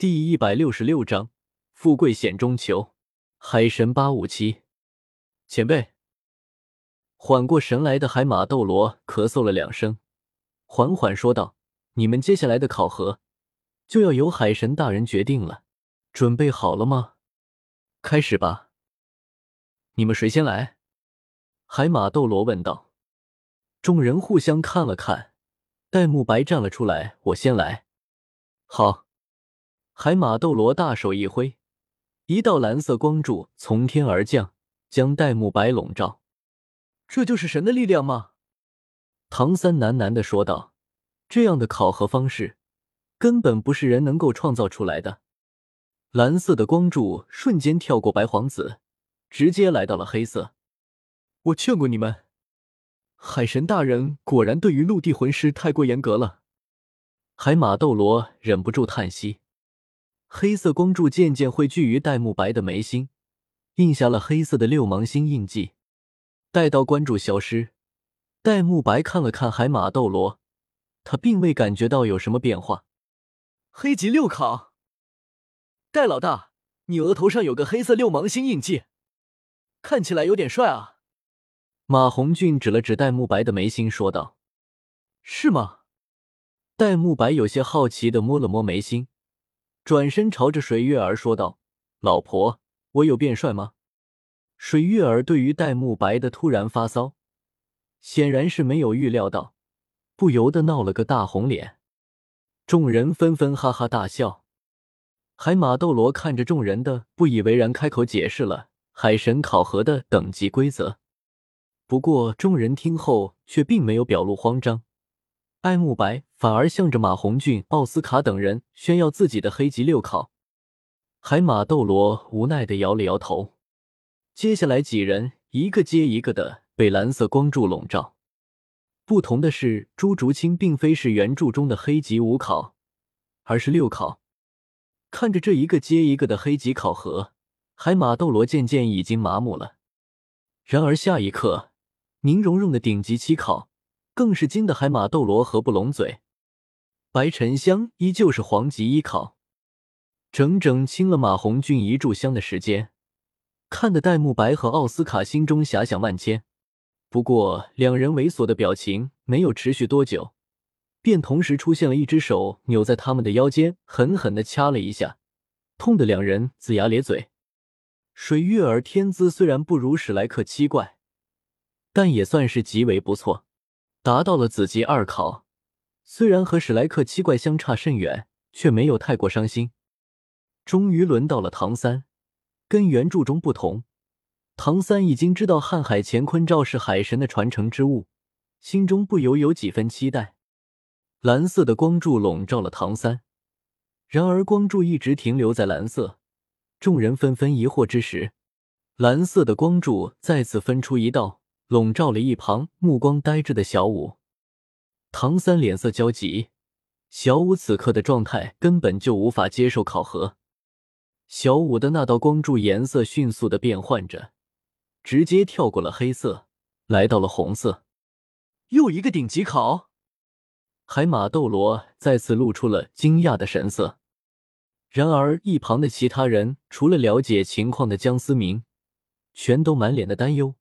第一百六十六章，富贵险中求。海神八五七，前辈。缓过神来的海马斗罗咳嗽了两声，缓缓说道：“你们接下来的考核，就要由海神大人决定了。准备好了吗？开始吧。你们谁先来？”海马斗罗问道。众人互相看了看，戴沐白站了出来：“我先来。”好。海马斗罗大手一挥，一道蓝色光柱从天而降，将戴沐白笼罩。这就是神的力量吗？唐三喃喃的说道：“这样的考核方式，根本不是人能够创造出来的。”蓝色的光柱瞬间跳过白皇子，直接来到了黑色。我劝过你们，海神大人果然对于陆地魂师太过严格了。海马斗罗忍不住叹息。黑色光柱渐渐汇聚于戴沐白的眉心，印下了黑色的六芒星印记。待到关注消失，戴沐白看了看海马斗罗，他并未感觉到有什么变化。黑级六考，戴老大，你额头上有个黑色六芒星印记，看起来有点帅啊！马红俊指了指戴沐白的眉心，说道：“是吗？”戴沐白有些好奇的摸了摸眉心。转身朝着水月儿说道：“老婆，我有变帅吗？”水月儿对于戴沐白的突然发骚，显然是没有预料到，不由得闹了个大红脸。众人纷纷哈哈大笑。海马斗罗看着众人的不以为然，开口解释了海神考核的等级规则。不过众人听后却并没有表露慌张。艾慕白反而向着马红俊、奥斯卡等人炫耀自己的黑级六考，海马斗罗无奈的摇了摇头。接下来几人一个接一个的被蓝色光柱笼罩。不同的是，朱竹清并非是原著中的黑级五考，而是六考。看着这一个接一个的黑级考核，海马斗罗渐渐已经麻木了。然而下一刻，宁荣荣的顶级七考。更是惊得海马斗罗合不拢嘴。白沉香依旧是黄级一考，整整清了马红俊一炷香的时间，看得戴沐白和奥斯卡心中遐想万千。不过两人猥琐的表情没有持续多久，便同时出现了一只手扭在他们的腰间，狠狠的掐了一下，痛得两人龇牙咧嘴。水月儿天资虽然不如史莱克七怪，但也算是极为不错。达到了紫级二考，虽然和史莱克七怪相差甚远，却没有太过伤心。终于轮到了唐三，跟原著中不同，唐三已经知道瀚海乾坤罩是海神的传承之物，心中不由有几分期待。蓝色的光柱笼罩了唐三，然而光柱一直停留在蓝色，众人纷纷疑惑之时，蓝色的光柱再次分出一道。笼罩了一旁目光呆滞的小五，唐三脸色焦急。小五此刻的状态根本就无法接受考核。小五的那道光柱颜色迅速的变换着，直接跳过了黑色，来到了红色。又一个顶级考，海马斗罗再次露出了惊讶的神色。然而一旁的其他人，除了了解情况的江思明，全都满脸的担忧。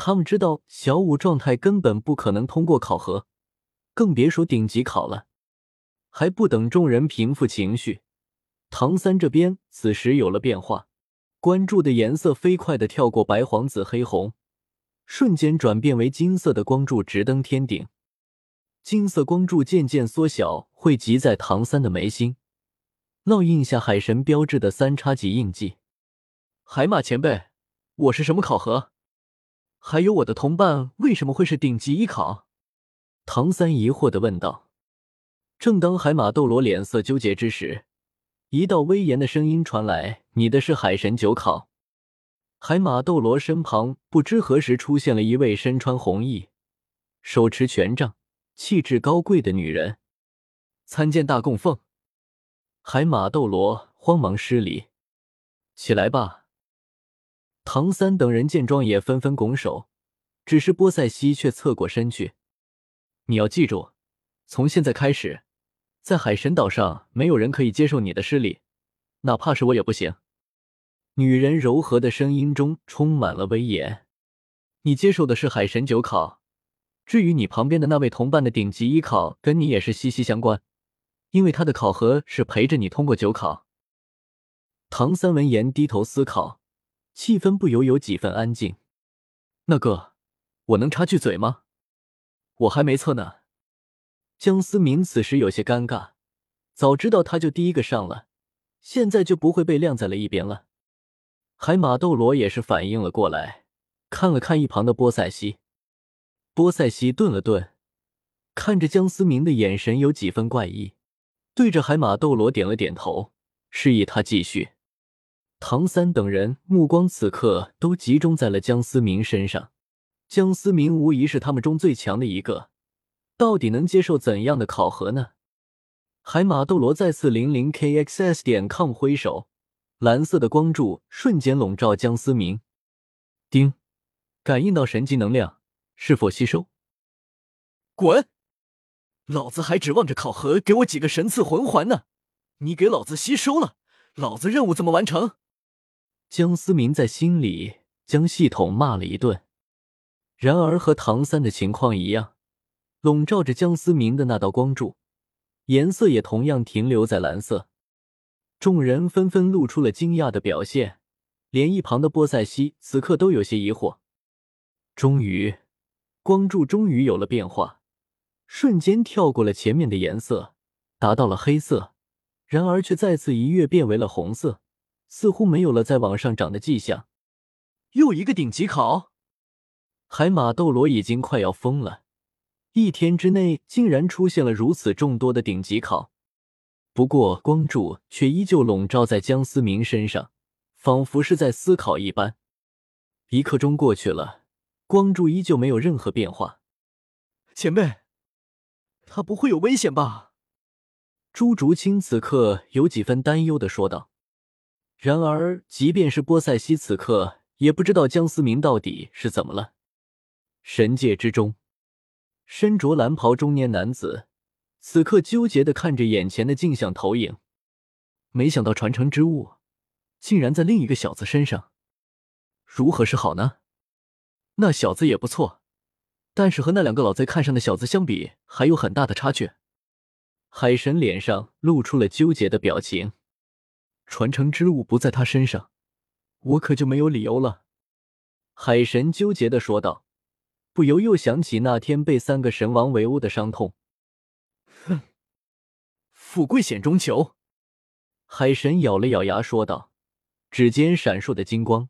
他们知道小五状态根本不可能通过考核，更别说顶级考了。还不等众人平复情绪，唐三这边此时有了变化，关注的颜色飞快的跳过白、黄、紫、黑、红，瞬间转变为金色的光柱直登天顶。金色光柱渐渐缩小，汇集在唐三的眉心，烙印下海神标志的三叉戟印记。海马前辈，我是什么考核？还有我的同伴为什么会是顶级一考？唐三疑惑的问道。正当海马斗罗脸色纠结之时，一道威严的声音传来：“你的是海神九考。”海马斗罗身旁不知何时出现了一位身穿红衣、手持权杖、气质高贵的女人。参见大供奉。海马斗罗慌忙施礼：“起来吧。”唐三等人见状也纷纷拱手，只是波塞西却侧过身去。你要记住，从现在开始，在海神岛上没有人可以接受你的失礼。哪怕是我也不行。女人柔和的声音中充满了威严。你接受的是海神九考，至于你旁边的那位同伴的顶级一考，跟你也是息息相关，因为他的考核是陪着你通过九考。唐三闻言低头思考，气氛不由有几分安静。那个，我能插句嘴吗？我还没测呢。江思明此时有些尴尬，早知道他就第一个上了，现在就不会被晾在了一边了。海马斗罗也是反应了过来。看了看一旁的波塞西，波塞西顿了顿，看着江思明的眼神有几分怪异，对着海马斗罗点了点头，示意他继续。唐三等人目光此刻都集中在了江思明身上，江思明无疑是他们中最强的一个，到底能接受怎样的考核呢？海马斗罗再次零零 kxs 点 com 挥手，蓝色的光柱瞬间笼罩江思明，叮。感应到神级能量，是否吸收？滚！老子还指望着考核给我几个神赐魂环呢，你给老子吸收了，老子任务怎么完成？江思明在心里将系统骂了一顿。然而和唐三的情况一样，笼罩着江思明的那道光柱，颜色也同样停留在蓝色。众人纷纷露出了惊讶的表现，连一旁的波塞西此刻都有些疑惑。终于，光柱终于有了变化，瞬间跳过了前面的颜色，达到了黑色，然而却再次一跃变为了红色，似乎没有了再往上涨的迹象。又一个顶级考，海马斗罗已经快要疯了，一天之内竟然出现了如此众多的顶级考。不过光柱却依旧笼罩在江思明身上，仿佛是在思考一般。一刻钟过去了。光柱依旧没有任何变化，前辈，他不会有危险吧？朱竹清此刻有几分担忧的说道。然而，即便是波塞西此刻也不知道江思明到底是怎么了。神界之中，身着蓝袍中年男子此刻纠结的看着眼前的镜像投影，没想到传承之物竟然在另一个小子身上，如何是好呢？那小子也不错，但是和那两个老贼看上的小子相比，还有很大的差距。海神脸上露出了纠结的表情。传承之物不在他身上，我可就没有理由了。海神纠结的说道，不由又想起那天被三个神王围殴的伤痛。哼，富贵险中求。海神咬了咬牙说道，指尖闪烁的金光，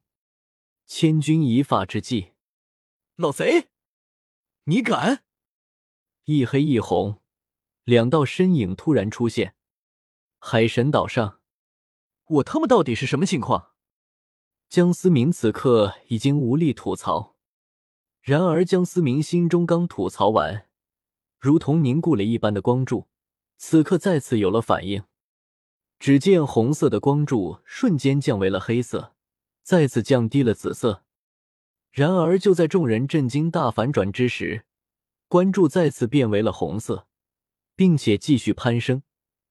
千钧一发之际。老贼，你敢！一黑一红，两道身影突然出现。海神岛上，我他妈到底是什么情况？江思明此刻已经无力吐槽。然而，江思明心中刚吐槽完，如同凝固了一般的光柱，此刻再次有了反应。只见红色的光柱瞬间降为了黑色，再次降低了紫色。然而，就在众人震惊大反转之时，关注再次变为了红色，并且继续攀升，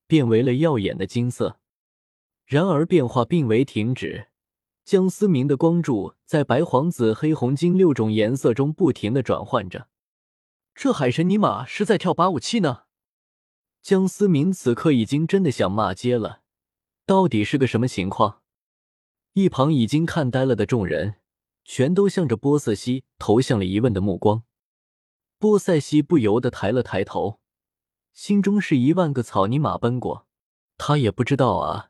变为了耀眼的金色。然而，变化并未停止，江思明的光柱在白、黄、紫、黑、红、金六种颜色中不停的转换着。这海神尼玛是在跳八五七呢？江思明此刻已经真的想骂街了，到底是个什么情况？一旁已经看呆了的众人。全都向着波塞西投向了疑问的目光，波塞西不由得抬了抬头，心中是一万个草泥马奔过。他也不知道啊，